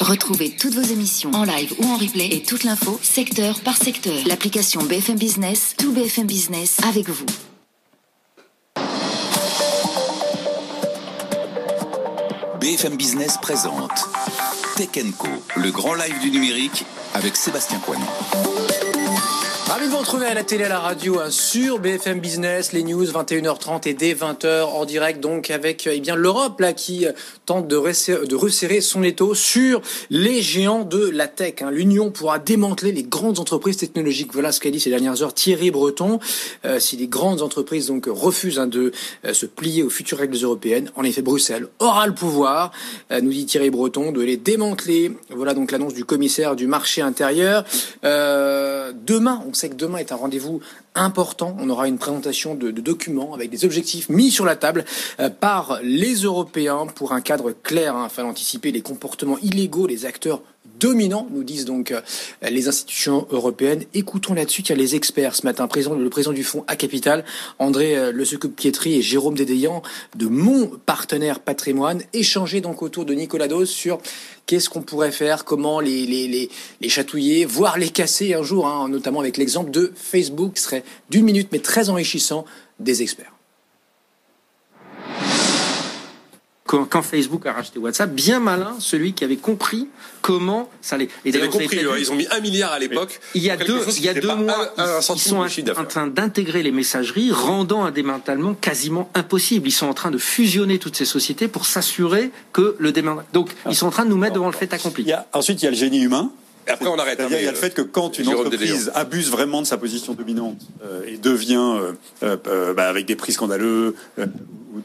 Retrouvez toutes vos émissions en live ou en replay et toute l'info secteur par secteur. L'application BFM Business, tout BFM Business avec vous. BFM Business présente Tech Co, le grand live du numérique avec Sébastien Coinon. Ravi de vous retrouver à la télé, à la radio, hein, sur BFM Business, les news 21h30 et dès 20h en direct, donc avec eh bien l'Europe là qui euh, tente de resserrer, son étau sur les géants de la tech. hein. L'Union pourra démanteler les grandes entreprises technologiques. Voilà ce qu'a dit ces dernières heures Thierry Breton. Euh, si les grandes entreprises donc refusent hein, de euh, se plier aux futures règles européennes, en effet Bruxelles aura le pouvoir, euh, nous dit Thierry Breton, de les démanteler. Voilà donc l'annonce du commissaire du marché intérieur. Euh, demain, on sait que demain est un rendez-vous important. On aura une présentation de, documents avec des objectifs mis sur la table euh, par les Européens pour un cadre clair hein, afin d'anticiper les comportements illégaux des acteurs dominants, nous disent donc euh, les institutions européennes. Écoutons là-dessus, il y a les experts ce matin, président, le président du fonds A Capital, André euh, Le Secup-Pietri et Jérôme Dédéian de mon partenaire patrimoine, échanger donc autour de Nicolas Dose sur qu'est-ce qu'on pourrait faire, comment les, les, les, les chatouiller, voire les casser un jour, hein, notamment avec l'exemple de Facebook, qui serait d'une minute mais très enrichissant des experts. Quand, quand Facebook a racheté WhatsApp, bien malin celui qui avait compris comment ça allait. Et d'ailleurs, compris, ils ont mis un milliard à l'époque. il y a deux, il y a deux mois, un- un ils, sont en train d'intégrer les messageries, rendant un démantèlement quasiment impossible. Ils sont en train de fusionner toutes ces sociétés pour s'assurer que le démantèlement. Donc, ils sont en train de nous mettre devant le fait accompli. Il y a, ensuite, il y a le génie humain. Et après, on arrête. hein, il y a le fait que quand une Jérôme entreprise abuse vraiment de sa position dominante euh, et devient, euh, euh, euh, bah, avec des prix scandaleux, euh,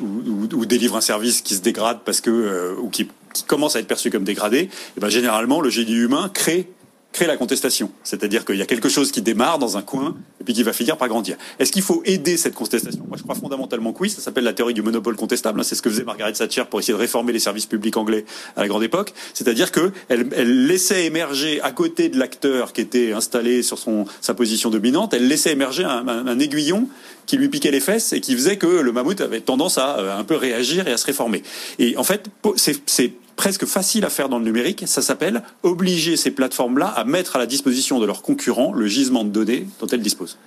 ou, ou- ou- délivre un service qui se dégrade parce que, euh, ou qui, qui commence à être perçu comme dégradé, et ben, généralement, le génie humain crée crée la contestation. C'est-à-dire qu'il y a quelque chose qui démarre dans un coin et puis qui va finir par grandir. Est-ce qu'il faut aider cette contestation? Moi, je crois fondamentalement que oui. Ça s'appelle la théorie du monopole contestable. C'est ce que faisait Margaret Thatcher pour essayer de réformer les services publics anglais à la grande époque. C'est-à-dire que elle, laissait émerger à côté de l'acteur qui était installé sur son, sa position dominante, elle laissait émerger un, un- aiguillon qui lui piquait les fesses et qui faisait que le mammouth avait tendance à euh, un peu réagir et à se réformer. Et en fait, c'est presque facile à faire dans le numérique. Ça s'appelle obliger ces plateformes-là à mettre à la disposition de leurs concurrents le gisement de données dont elles disposent.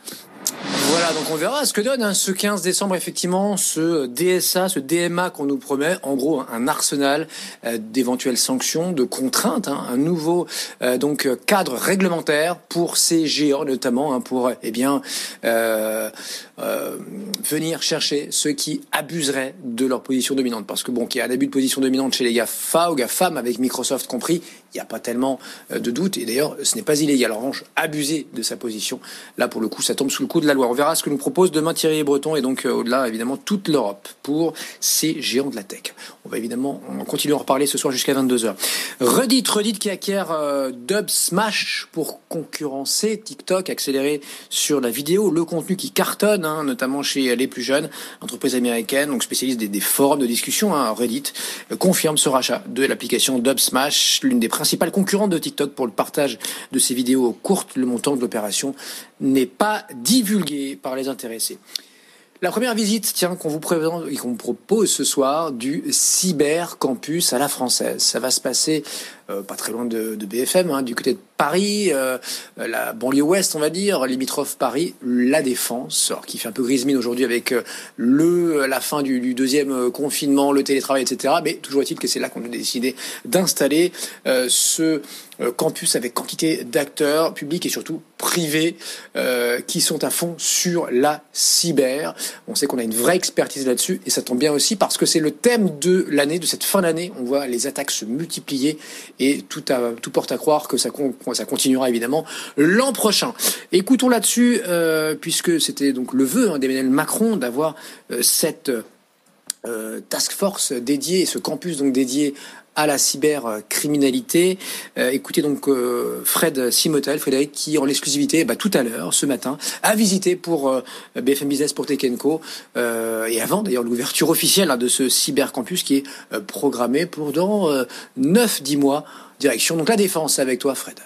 Voilà, donc on verra ce que donne hein, ce 15 décembre, effectivement, ce DSA, ce DMA qu'on nous promet, en gros un arsenal euh, d'éventuelles sanctions, de contraintes, hein, un nouveau euh, donc euh, cadre réglementaire pour ces géants, notamment hein, pour eh venir chercher ceux qui abuseraient de leur position dominante. Parce que bon, qu'il y a un abus de position dominante chez les GAFA ou GAFAM, avec Microsoft compris, il n'y a pas tellement euh, de doute. Et d'ailleurs, ce n'est pas illégal. En revanche, abuser de sa position, là pour le coup, ça tombe sous le coup de la loi. On verra ce que nous propose demain Thierry Breton et donc euh, au-delà, évidemment, toute l'Europe pour ces géants de la tech. On va évidemment on continue à en reparler ce soir jusqu'à 22h. Reddit, Reddit qui acquiert euh, Dub Smash pour concurrencer TikTok, accélérer sur la vidéo, le contenu qui cartonne, hein, notamment chez les plus jeunes, entreprises américaines, donc spécialistes des, des forums de discussion. Hein, Reddit euh, confirme ce rachat de l'application Dub Smash, l'une des principales concurrentes de TikTok pour le partage de ces vidéos courtes. Le montant de l'opération n'est pas divulgué par les intéressés. La première visite, tiens, qu'on vous présente et qu'on propose ce soir du Cyber Campus à la française. Ça va se passer pas très loin de, de BFM, hein, du côté de Paris, euh, la banlieue ouest, on va dire, limitrophe Paris, la Défense, qui fait un peu grise mine aujourd'hui avec euh, le la fin du, du, deuxième euh, confinement, le télétravail, etc. Mais toujours est-il que c'est là qu'on a décidé d'installer euh, ce euh, campus avec quantité d'acteurs publics et surtout privés euh, qui sont à fond sur la cyber. On sait qu'on a une vraie expertise là-dessus et ça tombe bien aussi parce que c'est le thème de l'année, de cette fin d'année. On voit les attaques se multiplier et tout, porte à croire que ça, ça continuera évidemment l'an prochain. Écoutons là-dessus, euh, puisque c'était donc le vœu hein, d'Emmanuel Macron d'avoir euh, cette euh, task force dédiée, ce campus donc dédié à la cybercriminalité. Euh, écoutez donc euh, Fred Simotel, Frédéric, qui en l'exclusivité, bah, tout à l'heure, ce matin, a visité pour euh, BFM Business pour Tekenco, et avant d'ailleurs l'ouverture officielle hein, de ce cybercampus qui est programmé pour dans 9-10 mois. Direction donc la défense avec toi, Fred.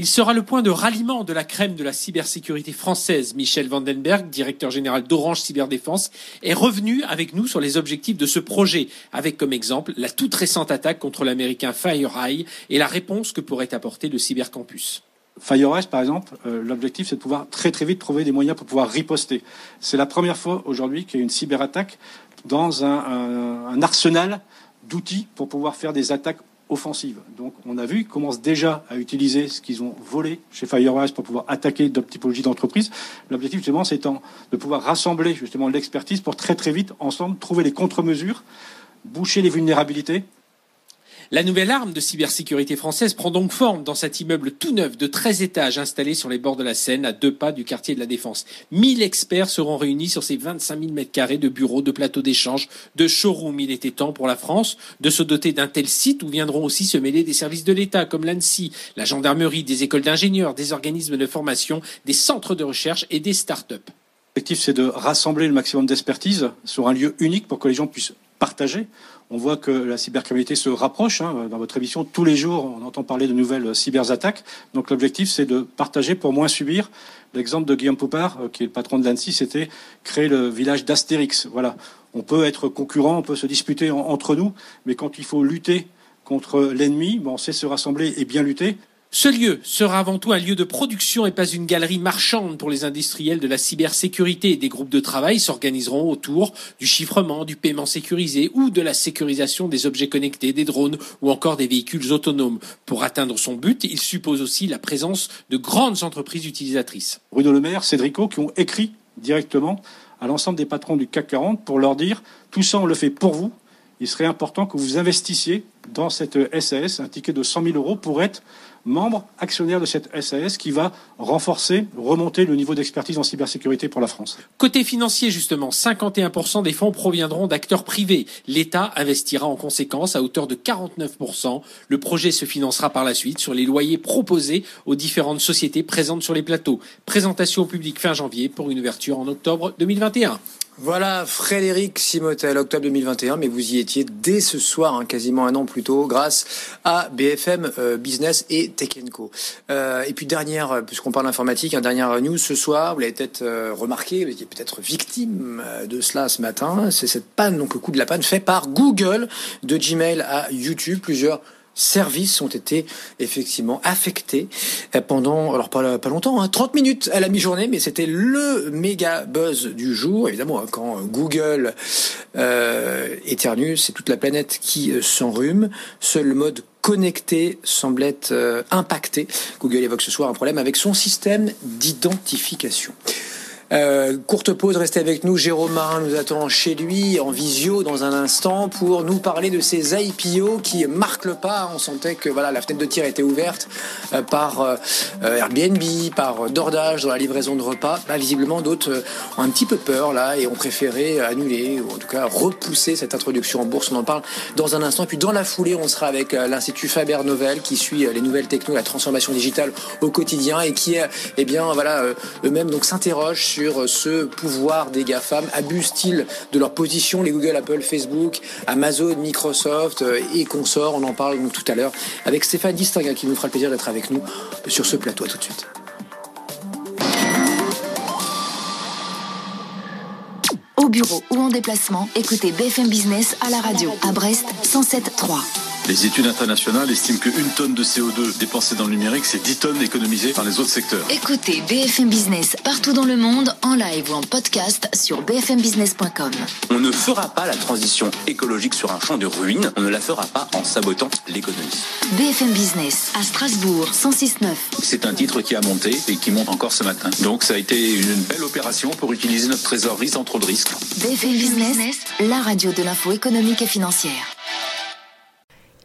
Il sera le point de ralliement de la crème de la cybersécurité française. Michel Vandenberg, directeur général d'Orange Cyberdéfense, est revenu avec nous sur les objectifs de ce projet, avec comme exemple la toute récente attaque contre l'américain FireEye et la réponse que pourrait apporter le cybercampus. FireEye, par exemple, euh, l'objectif c'est de pouvoir très très vite trouver des moyens pour pouvoir riposter. C'est la première fois aujourd'hui qu'il y a une cyberattaque dans un, arsenal d'outils pour pouvoir faire des attaques offensive. Donc on a vu, ils commencent déjà à utiliser ce qu'ils ont volé chez Firewise pour pouvoir attaquer d'autres typologies d'entreprises. L'objectif justement c'est de pouvoir rassembler justement l'expertise pour très très vite ensemble trouver les contre-mesures, boucher les vulnérabilités la nouvelle arme de cybersécurité française prend donc forme dans cet immeuble tout neuf de 13 étages installé sur les bords de la Seine, à deux pas du quartier de la Défense. 1000 experts seront réunis sur ces 25 000 mètres carrés de bureaux, de plateaux d'échange, de showrooms. Il était temps pour la France de se doter d'un tel site où viendront aussi se mêler des services de l'État comme l'ANSI, la gendarmerie, des écoles d'ingénieurs, des organismes de formation, des centres de recherche et des start-up. L'objectif, c'est de rassembler le maximum d'expertise sur un lieu unique pour que les gens puissent partager. On voit que la cybercriminalité se rapproche. Hein. Dans votre émission, tous les jours, on entend parler de nouvelles cyberattaques. Donc l'objectif, c'est de partager pour moins subir. L'exemple de Guillaume Poupard, qui est le patron de l'ANSI, c'était créer le village d'Astérix. Voilà. On peut être concurrent, on peut se disputer entre nous, mais quand il faut lutter contre l'ennemi, bon, on sait se rassembler et bien lutter. Ce lieu sera avant tout un lieu de production et pas une galerie marchande pour les industriels de la cybersécurité. Des groupes de travail s'organiseront autour du chiffrement, du paiement sécurisé ou de la sécurisation des objets connectés, des drones ou encore des véhicules autonomes. Pour atteindre son but, il suppose aussi la présence de grandes entreprises utilisatrices. Bruno Le Maire, Cédrico, qui ont écrit directement à l'ensemble des patrons du CAC 40 pour leur dire tout ça on le fait pour vous. Il serait important que vous investissiez dans cette SAS, un ticket de 100 000 euros pour être membre actionnaire de cette SAS qui va renforcer, remonter le niveau d'expertise en cybersécurité pour la France. Côté financier, justement, 51% des fonds proviendront d'acteurs privés. L'État investira en conséquence à hauteur de 49%. Le projet se financera par la suite sur les loyers proposés aux différentes sociétés présentes sur les plateaux. Présentation au public fin janvier pour une ouverture en octobre 2021. Voilà, Frédéric Simotel, octobre 2021, mais vous y étiez dès ce soir, hein, quasiment un an plus tôt, grâce à BFM euh, Business et Tech. Euh, et puis dernière, euh, puisqu'on parle informatique, un dernière news ce soir, vous l'avez peut-être euh, remarqué, vous étiez peut-être victime de cela ce matin, c'est cette panne, donc le coup de la panne fait par Google de Gmail à YouTube, plusieurs services ont été effectivement affectés pendant, alors pas, pas longtemps, hein, 30 minutes à la mi-journée, mais c'était le méga buzz du jour. Évidemment, quand Google euh, éternue, c'est toute la planète qui s'enrhume. Seul mode connecté semble être euh, impacté. Google évoque ce soir un problème avec son système d'identification. Euh, courte pause, restez avec nous. Jérôme Marin nous attend chez lui en visio dans un instant pour nous parler de ces IPO qui marquent le pas. On sentait que voilà la fenêtre de tir était ouverte euh, par euh, Airbnb, par Dordage dans la livraison de repas. Bah, visiblement, d'autres ont un petit peu peur là et ont préféré annuler ou en tout cas repousser cette introduction en bourse. On en parle dans un instant. Et puis dans la foulée, on sera avec l'Institut Faber Novel qui suit les nouvelles techno, la transformation digitale au quotidien et qui, eh bien, voilà, eux-mêmes donc s'interrogent sur ce pouvoir des GAFAM. Abusent-ils de leur position, les Google, Apple, Facebook, Amazon, Microsoft et consorts On en parle tout à l'heure avec Stéphane Distinga qui nous fera le plaisir d'être avec nous sur ce plateau. Tout de suite. Au bureau ou en déplacement, écoutez BFM Business à la radio à Brest 107.3. Les études internationales estiment qu'une tonne de CO2 dépensée dans le numérique, c'est 10 tonnes économisées dans les autres secteurs. Écoutez BFM Business partout dans le monde, en live ou en podcast sur bfmbusiness.com. On ne fera pas la transition écologique sur un champ de ruines, on ne la fera pas en sabotant l'économie. BFM Business à Strasbourg 106.9. C'est un titre qui a monté et qui monte encore ce matin. Donc ça a été une belle opération pour utiliser notre trésorerie sans trop de risques. BFM Business, la radio de l'info économique et financière.